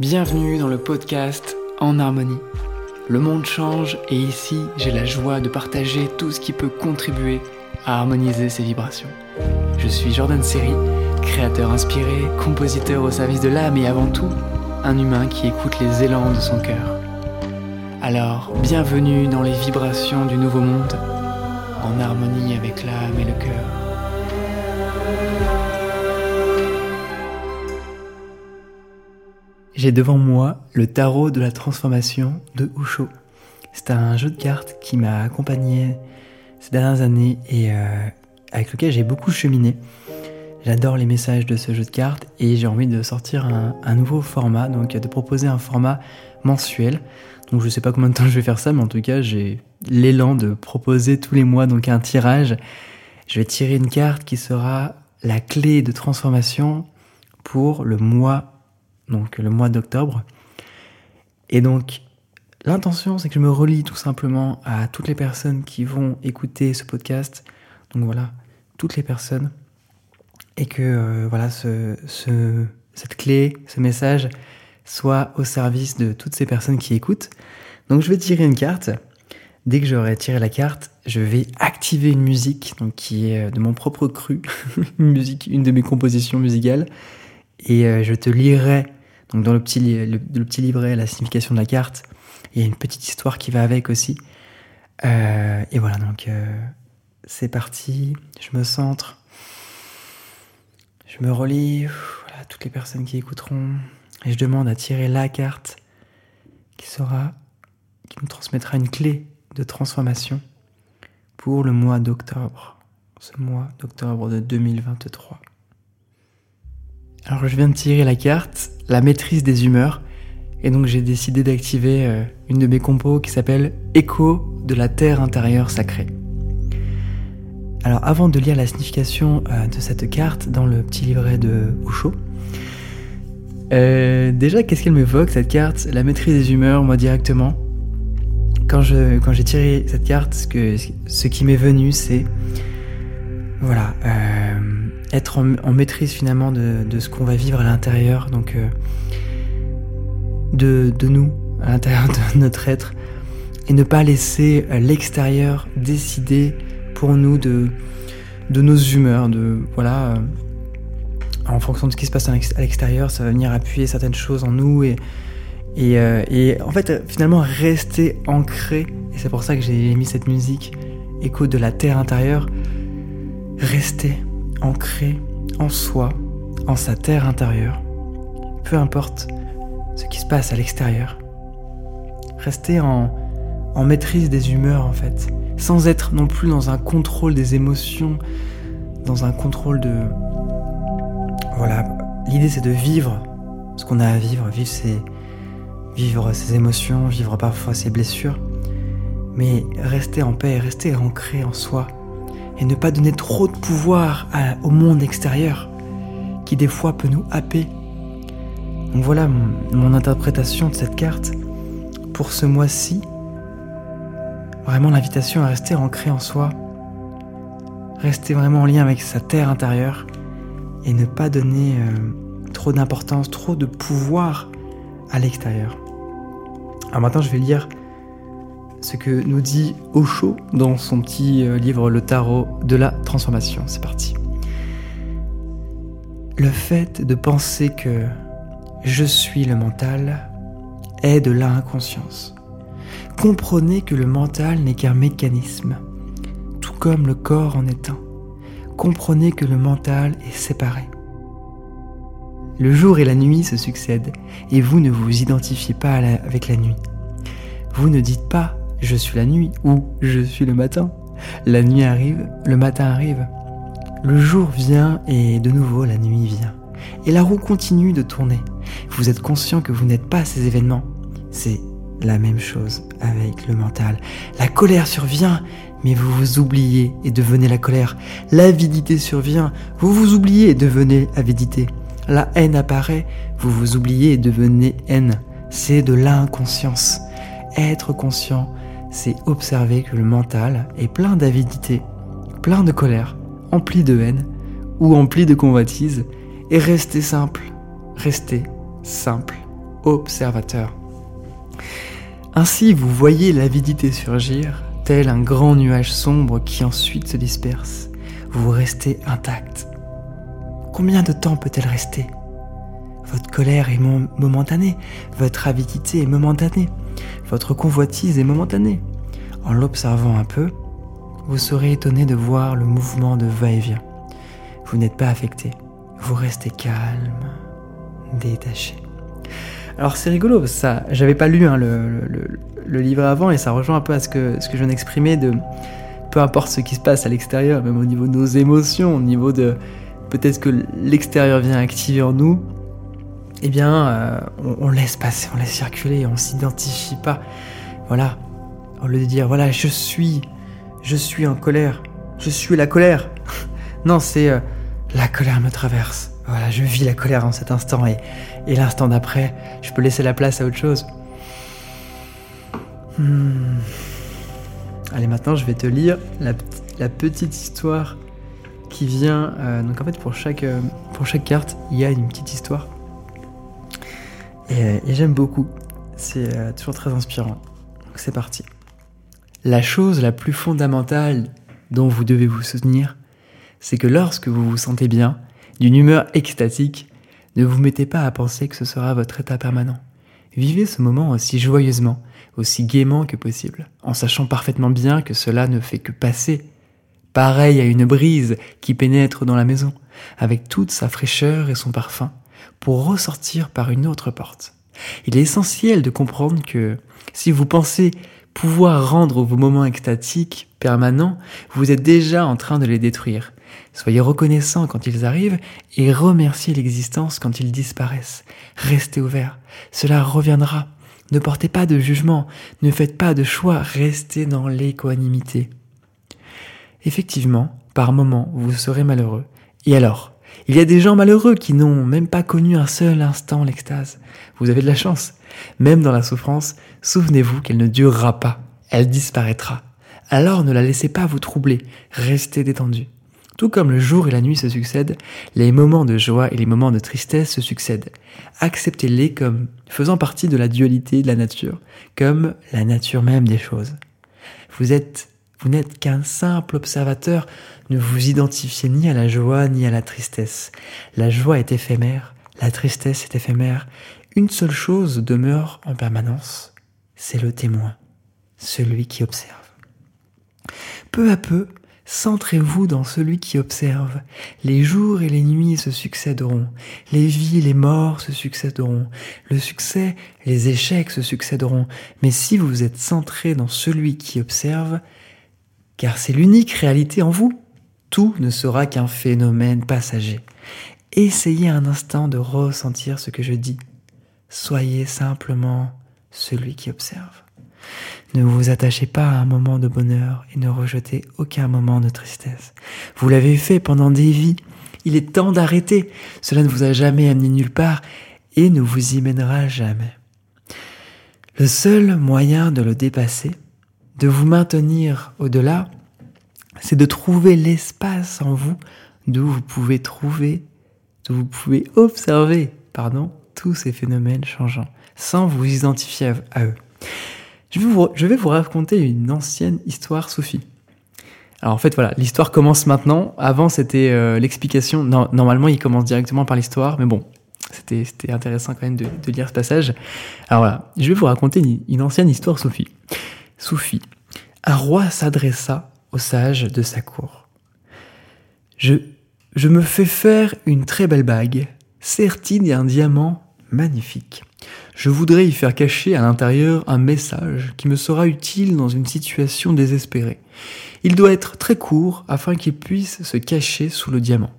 Bienvenue dans le podcast En Harmonie. Le monde change et ici j'ai la joie de partager tout ce qui peut contribuer à harmoniser ses vibrations. Je suis Jordan Seri, créateur inspiré, compositeur au service de l'âme et avant tout, un humain qui écoute les élans de son cœur. Alors, bienvenue dans les vibrations du nouveau monde, en harmonie avec l'âme et le cœur. J'ai devant moi le tarot de la transformation de Osho. C'est un jeu de cartes qui m'a accompagné ces dernières années et euh, avec lequel j'ai beaucoup cheminé. J'adore les messages de ce jeu de cartes et j'ai envie de sortir un, nouveau format, donc de proposer un format mensuel. Donc je sais pas combien de temps je vais faire ça, mais en tout cas j'ai l'élan de proposer tous les mois donc un tirage. Je vais tirer une carte qui sera la clé de transformation pour le mois donc le mois d'octobre. Et donc, l'intention, c'est que je me relie tout simplement à toutes les personnes qui vont écouter ce podcast. Donc voilà, toutes les personnes. Et que euh, voilà, ce, ce, cette clé, ce message soit au service de toutes ces personnes qui écoutent. Donc je vais tirer une carte. Dès que j'aurai tiré la carte, je vais activer une musique donc qui est de mon propre cru, une musique, une de mes compositions musicales, et euh, je te lirai donc dans le petit, le, petit livret, la signification de la carte, il y a une petite histoire qui va avec aussi. Euh, et voilà, donc euh, c'est parti, je me centre, je me relis, voilà, toutes les personnes qui écouteront, et je demande à tirer la carte qui sera, qui nous transmettra une clé de transformation pour le mois d'octobre, ce mois d'octobre de 2023. Alors je viens de tirer la carte, la maîtrise des humeurs, et donc j'ai décidé d'activer euh, une de mes compos qui s'appelle Écho de la terre intérieure sacrée. Alors avant de lire la signification euh, de cette carte dans le petit livret de Osho, euh, déjà qu'est-ce qu'elle m'évoque cette carte? La maîtrise des humeurs, moi directement. Quand quand j'ai tiré cette carte, ce, que, ce qui m'est venu c'est voilà être en, maîtrise finalement de, ce qu'on va vivre à l'intérieur, donc euh, de, nous, à l'intérieur de notre être, et ne pas laisser euh, l'extérieur décider pour nous de, nos humeurs, de voilà, euh, en fonction de ce qui se passe à l'extérieur, ça va venir appuyer certaines choses en nous et et, et en fait finalement rester ancré, et c'est pour ça que j'ai mis cette musique écho de la terre intérieure, rester ancré en soi, en sa terre intérieure, peu importe ce qui se passe à l'extérieur. Rester en, en maîtrise des humeurs en fait, sans être non plus dans un contrôle des émotions, dans un contrôle de... Voilà, l'idée c'est de vivre ce qu'on a à vivre, vivre ses, vivre ses émotions, vivre parfois ses blessures, mais rester en paix, rester ancré en soi, et ne pas donner trop de pouvoir au monde extérieur qui des fois peut nous happer. Donc voilà mon, interprétation de cette carte pour ce mois-ci. Vraiment l'invitation à rester ancré en soi, rester vraiment en lien avec sa terre intérieure et ne pas donner euh, trop d'importance, trop de pouvoir à l'extérieur. Alors maintenant je vais lire ce que nous dit Osho dans son petit euh, livre Le Tarot de la transformation. C'est parti. Le fait de penser que je suis le mental est de l'inconscience. Comprenez que le mental n'est qu'un mécanisme, tout comme le corps en est un. Comprenez que le mental est séparé. Le jour et la nuit se succèdent et vous ne vous identifiez pas avec la nuit. Vous ne dites pas je suis la nuit ou je suis le matin. La nuit arrive, le matin arrive. Le jour vient et de nouveau la nuit vient. Et la roue continue de tourner. Vous êtes conscient que vous n'êtes pas ces événements. C'est la même chose avec le mental. La colère survient, mais vous vous oubliez et devenez la colère. L'avidité survient, vous vous oubliez et devenez avidité. La haine apparaît, vous vous oubliez et devenez haine. C'est de l'inconscience. Être conscient, c'est observer que le mental est plein d'avidité, plein de colère, empli de haine ou empli de convoitise, et rester simple, rester simple observateur. Ainsi, vous voyez l'avidité surgir, tel un grand nuage sombre qui ensuite se disperse. Vous restez intact. Combien de temps peut-elle rester? Votre colère est momentanée, votre avidité est momentanée, votre convoitise est momentanée. En l'observant un peu, vous serez étonné de voir le mouvement de va-et-vient. Vous n'êtes pas affecté, vous restez calme, détaché. Alors c'est rigolo, ça. J'avais pas lu hein, le, livre avant et ça rejoint un peu à ce que, ce que je viens d'exprimer de peu importe ce qui se passe à l'extérieur, même au niveau de nos émotions, au niveau de peut-être que l'extérieur vient activer en nous, eh bien euh, on, laisse passer, on laisse circuler, on s'identifie pas. Voilà, au lieu de dire voilà je suis, je suis en colère, je suis la colère. non, c'est euh, la colère me traverse. Voilà, je vis la colère en cet instant et, l'instant d'après, je peux laisser la place à autre chose. Hmm. Allez, maintenant, je vais te lire la, petite histoire qui vient. Euh, donc, en fait, pour pour chaque carte, il y a une petite histoire. Et, euh, et j'aime beaucoup. C'est toujours très inspirant. Donc, c'est parti. La chose la plus fondamentale dont vous devez vous soutenir, c'est que lorsque vous vous sentez bien, d'une humeur extatique, ne vous mettez pas à penser que ce sera votre état permanent. Vivez ce moment aussi joyeusement, aussi gaiement que possible, en sachant parfaitement bien que cela ne fait que passer. Pareil à une brise qui pénètre dans la maison, avec toute sa fraîcheur et son parfum, pour ressortir par une autre porte. Il est essentiel de comprendre que si vous pensez pouvoir rendre vos moments extatiques permanents, vous êtes déjà en train de les détruire, Soyez reconnaissants quand ils arrivent et remerciez l'existence quand ils disparaissent. Restez ouverts. Cela reviendra. Ne portez pas de jugement. Ne faites pas de choix. Restez dans l'équanimité. Effectivement, par moments, vous serez malheureux. Et alors? Il y a des gens malheureux qui n'ont même pas connu un seul instant l'extase. Vous avez de la chance. Même dans la souffrance, souvenez-vous qu'elle ne durera pas. Elle disparaîtra. Alors ne la laissez pas vous troubler. Restez détendu. Tout comme le jour et la nuit se succèdent, les moments de joie et les moments de tristesse se succèdent. Acceptez-les comme faisant partie de la dualité de la nature, comme la nature même des choses. Vous êtes, vous n'êtes qu'un simple observateur, ne vous identifiez ni à la joie ni à la tristesse. La joie est éphémère, la tristesse est éphémère. Une seule chose demeure en permanence, c'est le témoin, celui qui observe. Peu à peu, Centrez-vous dans celui qui observe. Les jours et les nuits se succéderont. Les vies, les morts se succéderont. Le succès, les échecs se succéderont. Mais si vous êtes centré dans celui qui observe, car c'est l'unique réalité en vous, tout ne sera qu'un phénomène passager. Essayez un instant de ressentir ce que je dis. Soyez simplement celui qui observe. Ne vous attachez pas à un moment de bonheur et ne rejetez aucun moment de tristesse. Vous l'avez fait pendant des vies. Il est temps d'arrêter. Cela ne vous a jamais amené nulle part et ne vous y mènera jamais. Le seul moyen de le dépasser, de vous maintenir au-delà, c'est de trouver l'espace en vous d'où vous pouvez trouver, d'où vous pouvez observer, pardon, tous ces phénomènes changeants, sans vous identifier à eux. Je vais, vous, raconter une ancienne histoire soufie. Alors en fait voilà, l'histoire commence maintenant. Avant c'était euh, l'explication. normalement il commence directement par l'histoire, mais bon, c'était intéressant quand même de, lire ce passage. Alors voilà, je vais vous raconter une, ancienne histoire soufie. Soufie, un roi s'adressa aux sages de sa cour. Je, je me fais faire une très belle bague, sertie un diamant magnifique. Je voudrais y faire cacher à l'intérieur un message qui me sera utile dans une situation désespérée. Il doit être très court afin qu'il puisse se cacher sous le diamant.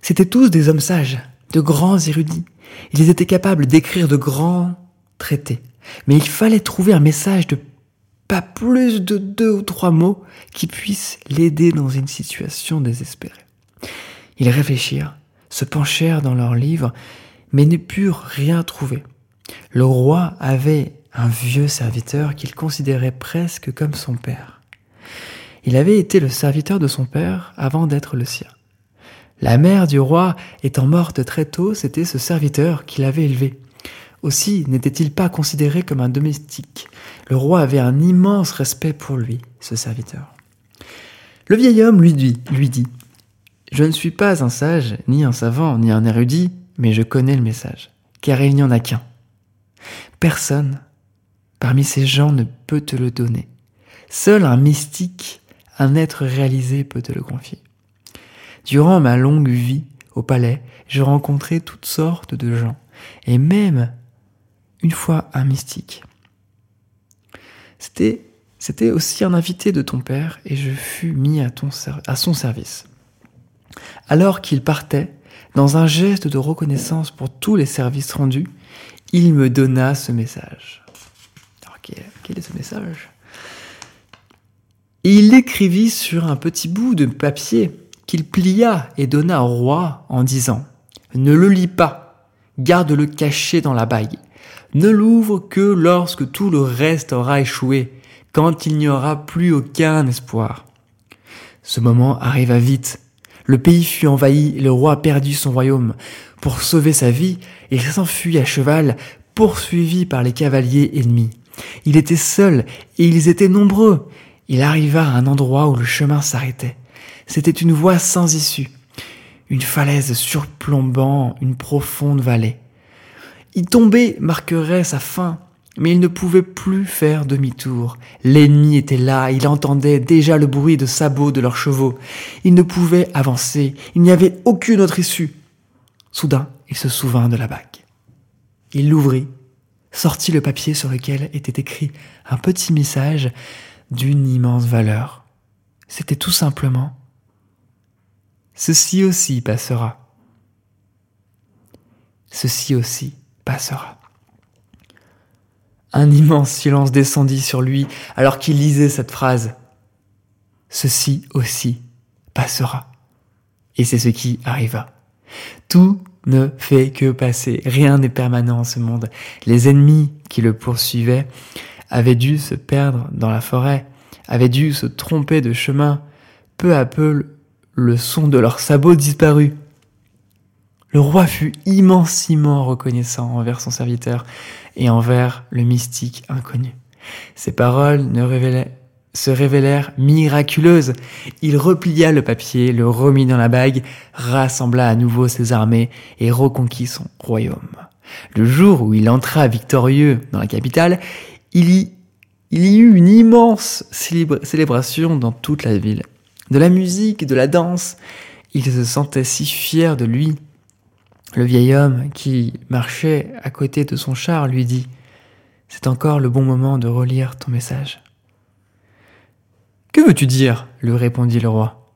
C'étaient tous des hommes sages, de grands érudits. Ils étaient capables d'écrire de grands traités. Mais il fallait trouver un message de pas plus de deux ou trois mots qui puissent l'aider dans une situation désespérée. Ils réfléchirent, se penchèrent dans leurs livres mais ne purent rien trouver. Le roi avait un vieux serviteur qu'il considérait presque comme son père. Il avait été le serviteur de son père avant d'être le sien. La mère du roi étant morte très tôt, c'était ce serviteur qui l'avait élevé. Aussi n'était-il pas considéré comme un domestique. Le roi avait un immense respect pour lui, ce serviteur. Le vieil homme lui dit, Je ne suis pas un sage, ni un savant, ni un érudit, mais je connais le message, car il n'y en a qu'un. Personne parmi ces gens ne peut te le donner. Seul un mystique, un être réalisé peut te le confier. Durant ma longue vie au palais, je rencontrais toutes sortes de gens, et même une fois un mystique. C'était, aussi un invité de ton père, et je fus mis à, son service. Alors qu'il partait, dans un geste de reconnaissance pour tous les services rendus, il me donna ce message. Alors, quel est ce message? Il l'écrivit sur un petit bout de papier qu'il plia et donna au roi en disant Ne le lis pas, garde-le caché dans la bague. Ne l'ouvre que lorsque tout le reste aura échoué, quand il n'y aura plus aucun espoir. Ce moment arriva vite. Le pays fut envahi et le roi perdit son royaume. Pour sauver sa vie, il s'enfuit à cheval, poursuivi par les cavaliers ennemis. Il était seul et ils étaient nombreux. Il arriva à un endroit où le chemin s'arrêtait. C'était une voie sans issue, une falaise surplombant une profonde vallée. Y tomber marquerait sa fin, mais il ne pouvait plus faire demi-tour. L'ennemi était là, il entendait déjà le bruit de sabots de leurs chevaux. Il ne pouvait avancer, il n'y avait aucune autre issue. Soudain, il se souvint de la bague. Il l'ouvrit, sortit le papier sur lequel était écrit un petit message d'une immense valeur. C'était tout simplement Ceci aussi passera. Ceci aussi passera. Un immense silence descendit sur lui alors qu'il lisait cette phrase. Ceci aussi passera. Et c'est ce qui arriva. Tout ne fait que passer. Rien n'est permanent en ce monde. Les ennemis qui le poursuivaient avaient dû se perdre dans la forêt, avaient dû se tromper de chemin. Peu à peu, le son de leurs sabots disparut. Le roi fut immensément reconnaissant envers son serviteur et envers le mystique inconnu. Ses paroles ne révélaient, se révélèrent miraculeuses. Il replia le papier, le remit dans la bague, rassembla à nouveau ses armées et reconquit son royaume. Le jour où il entra victorieux dans la capitale, il y, il y eut une immense célébration dans toute la ville de la musique, de la danse. Il se sentait si fier de lui. Le vieil homme qui marchait à côté de son char lui dit C'est encore le bon moment de relire ton message. Que veux-tu dire? lui répondit le roi.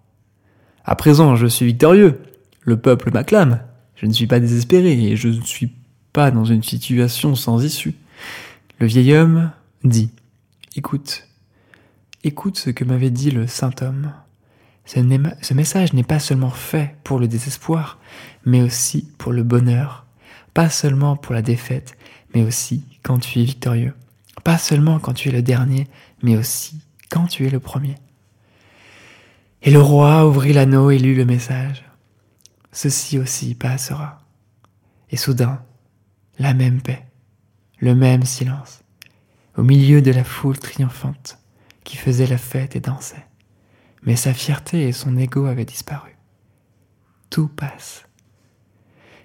À présent, je suis victorieux. Le peuple m'acclame. Je ne suis pas désespéré et je ne suis pas dans une situation sans issue. Le vieil homme dit Écoute, écoute ce que m'avait dit le saint homme. Ce, message n'est pas seulement fait pour le désespoir, mais aussi pour le bonheur. Pas seulement pour la défaite, mais aussi quand tu es victorieux. Pas seulement quand tu es le dernier, mais aussi quand tu es le premier. Et le roi ouvrit l'anneau et lut le message. Ceci aussi passera. Et soudain, la même paix, le même silence, au milieu de la foule triomphante qui faisait la fête et dansait mais sa fierté et son ego avaient disparu. Tout passe.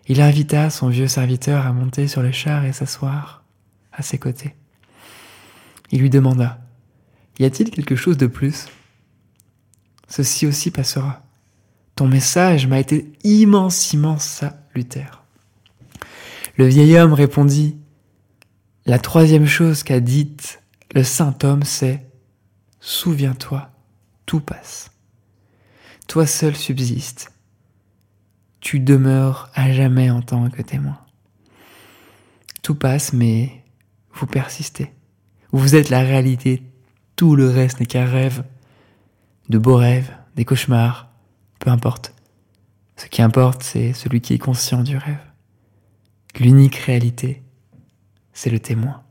Il invita son vieux serviteur à monter sur le char et s'asseoir à ses côtés. Il lui demanda Y a-t-il quelque chose de plus? Ceci aussi passera. Ton message m'a été immensément salutaire. Le vieil homme répondit La troisième chose qu'a dite le saint homme, c'est Souviens-toi tout passe. Toi seul subsiste. Tu demeures à jamais en tant que témoin. Tout passe, mais vous persistez. Vous êtes la réalité. Tout le reste n'est qu'un rêve. De beaux rêves, des cauchemars, peu importe. Ce qui importe, c'est celui qui est conscient du rêve. L'unique réalité, c'est le témoin.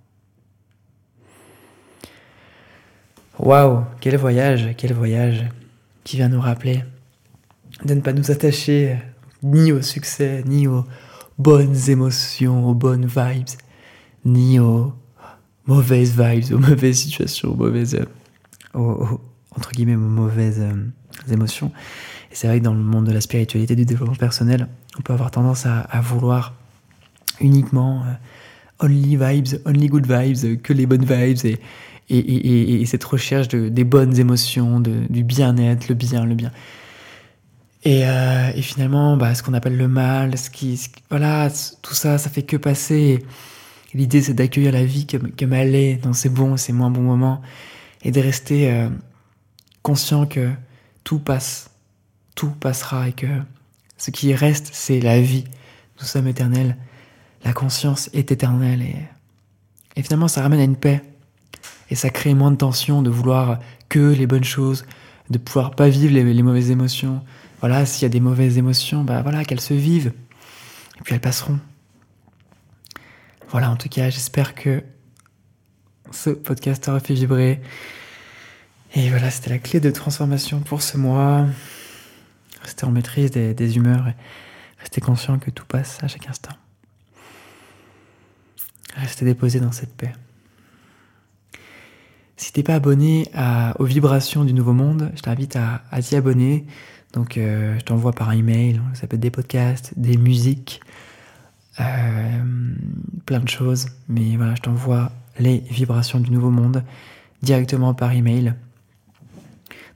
Waouh, quel voyage, quel voyage qui vient nous rappeler de ne pas nous attacher ni au succès, ni aux bonnes émotions, aux bonnes vibes, ni aux mauvaises vibes, aux mauvaises situations, aux mauvaises, aux, entre guillemets, aux mauvaises émotions. Et c'est vrai que dans le monde de la spiritualité, du développement personnel, on peut avoir tendance à, vouloir uniquement only vibes, only good vibes, que les bonnes vibes et, et, cette recherche de, des bonnes émotions, du bien-être, le bien, le bien. Et, euh, finalement, bah, ce qu'on appelle le mal, ce qui, voilà, tout ça, ça fait que passer. L'idée, c'est d'accueillir la vie comme, comme elle est, dans ses bons et ses moins bons moments, et de rester euh, conscient que tout passe, tout passera, et que ce qui reste, c'est la vie. Nous sommes éternels, la conscience est éternelle, et, et finalement, ça ramène à une paix et ça crée moins de tension de vouloir que les bonnes choses, de pouvoir pas vivre les, mauvaises émotions. Voilà, s'il y a des mauvaises émotions, bah voilà, qu'elles se vivent. Et puis elles passeront. Voilà, en tout cas, j'espère que ce podcast aura fait vibrer. Et voilà, c'était la clé de transformation pour ce mois. Rester en maîtrise des, des humeurs et rester conscient que tout passe à chaque instant. Rester déposé dans cette paix. Si t'es pas abonné aux vibrations du Nouveau Monde, je t'invite à, t'y abonner. Donc, euh, je t'envoie par email. Ça peut être des podcasts, des musiques, euh, plein de choses. Mais voilà, je t'envoie les vibrations du Nouveau Monde directement par email.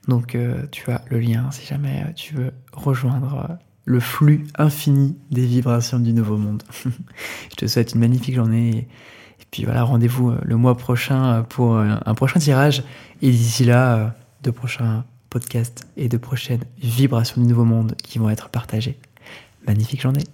Donc, euh, tu as le lien si jamais tu veux rejoindre le flux infini des vibrations du Nouveau Monde. je te souhaite une magnifique journée. Et puis voilà, rendez-vous le mois prochain pour un prochain tirage. Et d'ici là, de prochains podcasts et de prochaines vibrations du nouveau monde qui vont être partagées. Magnifique journée.